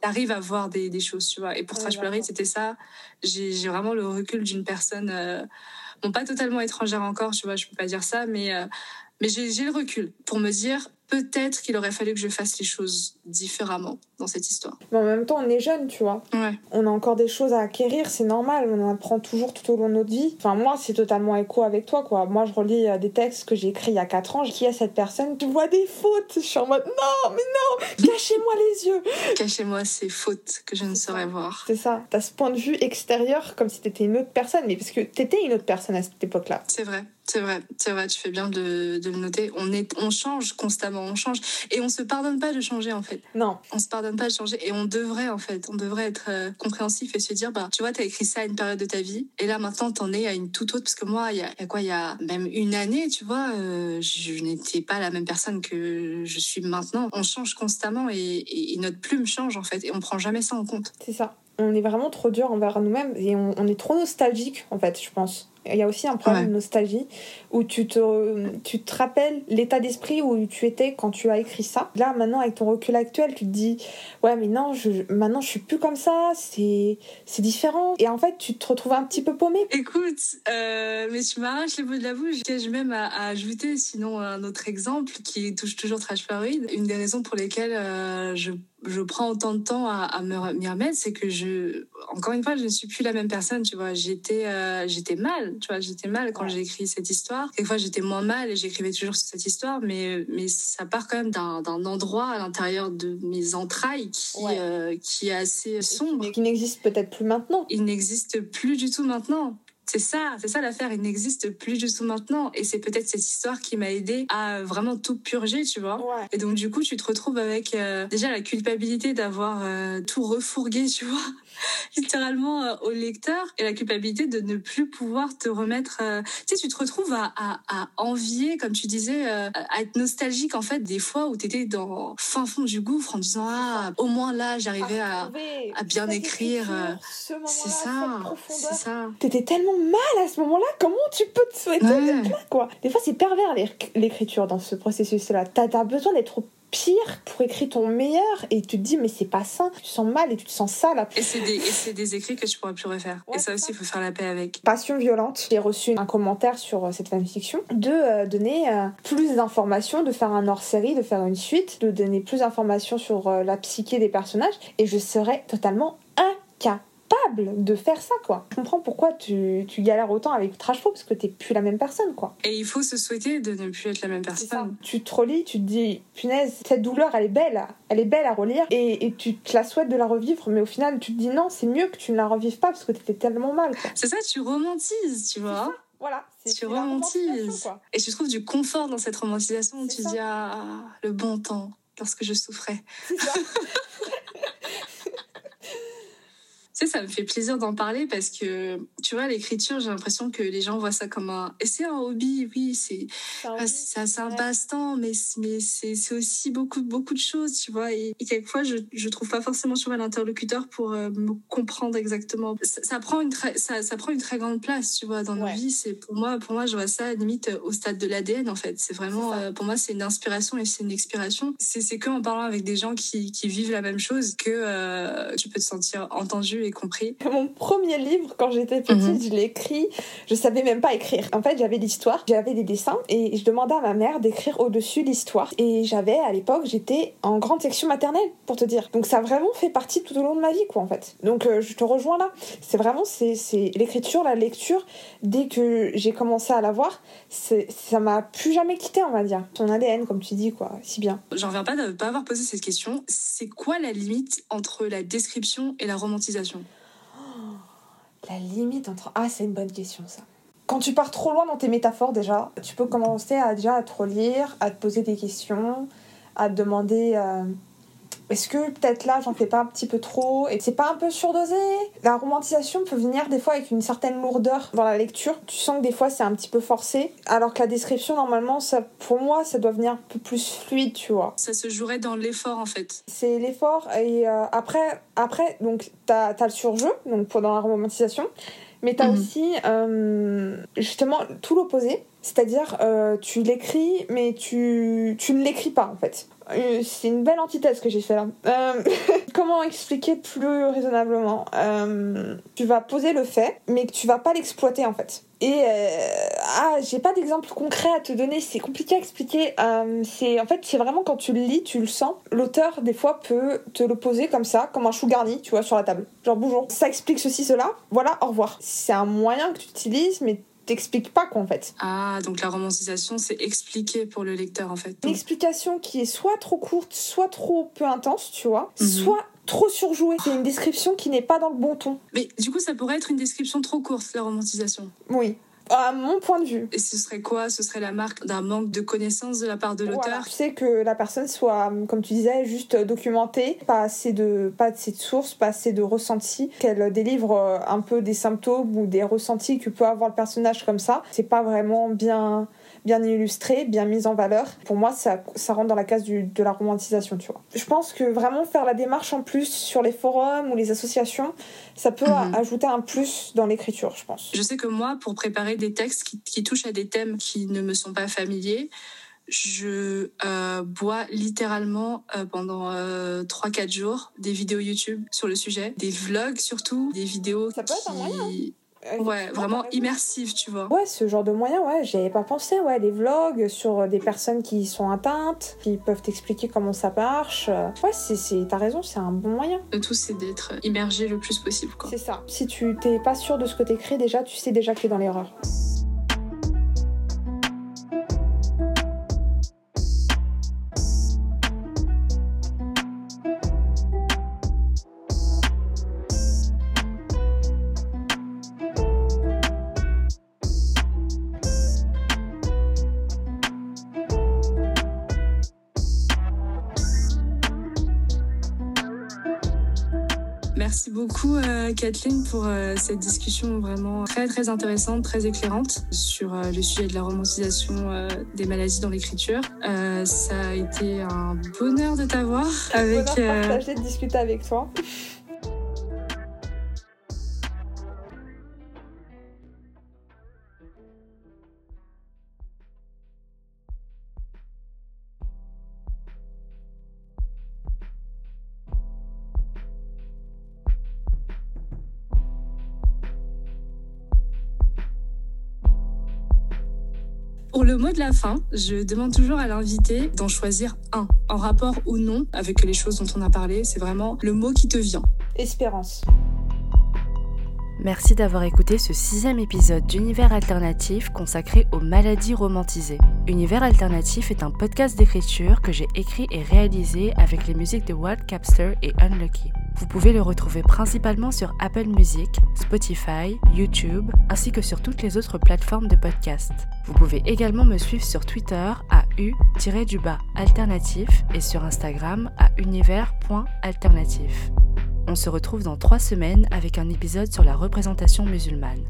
T'arrives à voir des, des, choses, tu vois. Et pour Trash Pleurer, c'était ça. J'ai vraiment le recul d'une personne, euh, bon, pas totalement étrangère encore, tu vois, je peux pas dire ça, mais euh, Mais j'ai le recul pour me dire, peut-être qu'il aurait fallu que je fasse les choses différemment dans cette histoire. Mais en même temps, on est jeune, tu vois. Ouais. On a encore des choses à acquérir, c'est normal, on en apprend toujours tout au long de notre vie. Enfin, moi, c'est totalement écho avec toi, quoi. Moi, je relis euh, des textes que j'ai écrits il y a 4 ans. Qui est cette personne Tu vois des fautes Je suis en mode non, mais non Cachez-moi les yeux Cachez-moi ces fautes que je ne saurais voir. C'est ça. T'as ce point de vue extérieur comme si t'étais une autre personne, mais parce que t'étais une autre personne à cette époque-là. C'est vrai. C'est vrai, c'est vrai, tu fais bien de, de, le noter. On, est, on change constamment, on change. Et on se pardonne pas de changer, en fait. Non. On se pardonne pas de changer. Et on devrait, en fait, on devrait être euh, compréhensif et se dire, bah, tu vois, t'as écrit ça à une période de ta vie. Et là, maintenant, t'en es à une toute autre. Parce que moi, il y a, y a, quoi, il y a même une année, tu vois, euh, je, n'étais pas la même personne que je suis maintenant. On change constamment et, et, et, notre plume change, en fait. Et on prend jamais ça en compte. C'est ça. On est vraiment trop dur envers nous-mêmes et on, on est trop nostalgique, en fait, je pense. Il y a aussi un problème ouais. de nostalgie où tu te, tu te rappelles l'état d'esprit où tu étais quand tu as écrit ça. Là, maintenant, avec ton recul actuel, tu te dis Ouais, mais non, je, maintenant, je suis plus comme ça, c'est, c'est différent. Et en fait, tu te retrouves un petit peu paumé. Écoute, euh, mais tu m'arraches les mots de la bouche. J'ai même à, à, ajouter, sinon, un autre exemple qui touche toujours Trash Parade. Une des raisons pour lesquelles euh, je je prends autant de temps à, à m'y remettre, c'est que je, encore une fois, je ne suis plus la même personne, tu vois. J'étais, euh, j'étais mal, tu vois, j'étais mal quand j'ai écrit cette histoire. Quelquefois, j'étais moins mal et j'écrivais toujours sur cette histoire, mais, mais ça part quand même d'un, d'un endroit à l'intérieur de mes entrailles qui, ouais. euh, qui est assez sombre. Qui n'existe peut-être plus maintenant. Il n'existe plus du tout maintenant. C'est ça, c'est ça l'affaire. Il n'existe plus du tout maintenant. Et c'est peut-être cette histoire qui m'a aidé à vraiment tout purger, tu vois. Ouais. Et donc, du coup, tu te retrouves avec euh, déjà la culpabilité d'avoir euh, tout refourgué, tu vois, littéralement euh, au lecteur. Et la culpabilité de ne plus pouvoir te remettre. Tu sais, tu te retrouves à, à, à envier, comme tu disais, à être nostalgique, en fait, des fois où tu étais dans fin fond du gouffre en disant Ah, au moins là, j'arrivais à, à bien écrire. C'est ça, c'est ça. T'étais tellement mal à ce moment-là, comment tu peux te souhaiter Ouais. d'être là, quoi? Des fois, c'est pervers l'éc- l'écriture dans ce processus-là. T'as as besoin d'être au pire pour écrire ton meilleur et tu te dis, mais c'est pas ça. Tu te sens mal et tu te sens sale. Et c'est des, et c'est des écrits que tu pourrais plus refaire. Ouais, et ça aussi, il faut faire la paix avec. Passion violente. J'ai reçu un commentaire sur euh, cette fanfiction de euh, donner euh, plus d'informations, de faire un hors-série, de faire une suite, de donner plus d'informations sur euh, la psyché des personnages et je serais totalement incapable de faire ça quoi. Je comprends pourquoi tu, tu galères autant avec Trash Pro parce que t'es plus la même personne quoi. Et il faut se souhaiter de ne plus être la même personne. Tu te relis, tu te dis punaise, cette douleur elle est belle, elle est belle à relire et, et tu te la souhaites de la revivre mais au final tu te dis non, c'est mieux que tu ne la revives pas parce que t'étais tellement mal. C'est ça, tu romantises, tu vois. Voilà, c'est Tu romantises. Et tu trouves du confort dans cette romantisation où tu ça. dis ah, le bon temps, lorsque je souffrais. C'est ça. Tu sais, ça me fait plaisir d'en parler parce que, tu vois, l'écriture, j'ai l'impression que les gens voient ça comme un... Et c'est un hobby, oui, c'est C'est un passe-temps, mais, mais c'est aussi beaucoup, beaucoup de choses, tu vois. Et, et quelquefois, je, je trouve pas forcément sur l'interlocuteur pour euh, me comprendre exactement. Ça, ça prend une très, ça, ça prend une très grande place, tu vois, dans nos Ouais. vies. C'est pour moi, pour moi, je vois ça limite euh, au stade de l'ADN, en fait. C'est vraiment, euh, pour moi, c'est une inspiration et c'est une expiration. C'est c'est que en parlant avec des gens qui, qui vivent la même chose que euh, tu peux te sentir entendu et compris. Mon premier livre, quand j'étais petite, Mhm. je l'ai écrit. Je savais même pas écrire. En fait, j'avais l'histoire, j'avais des dessins et je demandais à ma mère d'écrire au-dessus l'histoire. Et j'avais, à l'époque, j'étais en grande section maternelle, pour te dire. Donc ça a vraiment fait partie tout au long de ma vie, quoi, en fait. Donc euh, je te rejoins là. C'est vraiment, c'est l'écriture, la lecture. Dès que j'ai commencé à la voir, ça m'a plus jamais quitté, on va dire. Son ADN, comme tu dis, quoi, si bien. J'en reviens pas de pas avoir posé cette question. C'est quoi la limite entre la description et la romantisation? La limite entre. Ah, c'est une bonne question ça. Quand tu pars trop loin dans tes métaphores déjà, tu peux commencer à déjà à te relire, à te poser des questions, à te demander euh, est-ce que peut-être là j'en fais pas un petit peu trop et c'est pas un peu surdosé? La romantisation peut venir des fois avec une certaine lourdeur dans la lecture. Tu sens que des fois c'est un petit peu forcé, alors que la description normalement ça pour moi ça doit venir un peu plus fluide, tu vois Ça se jouerait dans l'effort en fait. c'est l'effort et euh, après après donc t'as as le surjeu donc pendant la romantisation mais t'as Mhm. aussi euh, justement tout l'opposé c'est-à-dire euh, tu l'écris mais tu tu ne l'écris pas en fait c'est une belle antithèse que j'ai fait là Euh, comment expliquer plus raisonnablement Euh, tu vas poser le fait mais tu vas pas l'exploiter en fait Et ah, j'ai pas d'exemple concret à te donner, c'est compliqué à expliquer. c'est en fait, c'est vraiment quand tu le lis, tu le sens. L'auteur des fois peut te le poser comme ça, comme un chou garni, tu vois, sur la table. Genre bonjour, ça explique ceci, cela. Voilà, au revoir. C'est un moyen que tu utilises, mais t'expliques pas quoi en fait. Ah, donc la romantisation, c'est expliquer pour le lecteur en fait. Une explication qui est soit trop courte, soit trop peu intense, tu vois, mhm. soit trop surjouée. C'est une description qui n'est pas dans le bon ton. Mais du coup, ça pourrait être une description trop courte, la romantisation. Oui à mon point de vue. Et ce serait quoi? Ce serait la marque d'un manque de connaissances de la part de l'auteur? Je sais que la personne soit, comme tu disais, juste documentée, pas assez de, pas assez de sources, pas assez de ressentis, qu'elle délivre euh, un peu des symptômes ou des ressentis que peut avoir le personnage comme ça. C'est pas vraiment bien bien illustré, bien mise en valeur. Pour moi, ça, ça rentre dans la case du, de la romantisation, tu vois. Je pense que vraiment faire la démarche en plus sur les forums ou les associations, ça peut mhm. ajouter un plus dans l'écriture, je pense. Je sais que moi, pour préparer des textes qui, qui touchent à des thèmes qui ne me sont pas familiers, je euh, bois littéralement euh, pendant euh, 3-4 jours des vidéos YouTube sur le sujet, des vlogs surtout, des vidéos ça peut être un moyen. Euh, ouais, vraiment immersif, tu vois. Ouais, ce genre de moyen, ouais, j'y avais pas pensé, ouais, les vlogs sur des personnes qui sont atteintes, qui peuvent t'expliquer comment ça marche. Ouais, c'est, t'as raison, c'est un bon moyen. Le tout, c'est d'être immergé le plus possible, quoi. C'est ça. Si tu t'es pas sûr de ce que t'écris, déjà, tu sais déjà que t'es dans l'erreur. Merci beaucoup euh, Kathleen pour euh, cette discussion vraiment très très intéressante, très éclairante sur euh, le sujet de la romantisation des maladies dans l'écriture. ça a été un bonheur de t'avoir avec. Bonheur partagé de discuter avec toi. Le mot de la fin, je demande toujours à l'invité d'en choisir un, en rapport ou non avec les choses dont on a parlé. C'est vraiment le mot qui te vient. Espérance. Merci d'avoir écouté ce sixième épisode d'Univers Alternatif consacré aux maladies romantisées. Univers Alternatif est un podcast d'écriture que j'ai écrit et réalisé avec les musiques de Wild Capster et Unlucky. Vous pouvez le retrouver principalement sur Apple Music, Spotify, YouTube, ainsi que sur toutes les autres plateformes de podcast. Vous pouvez également me suivre sur Twitter à u-du-bas alternatif et sur Instagram à univers.alternatif. On se retrouve dans trois semaines avec un épisode sur la représentation musulmane.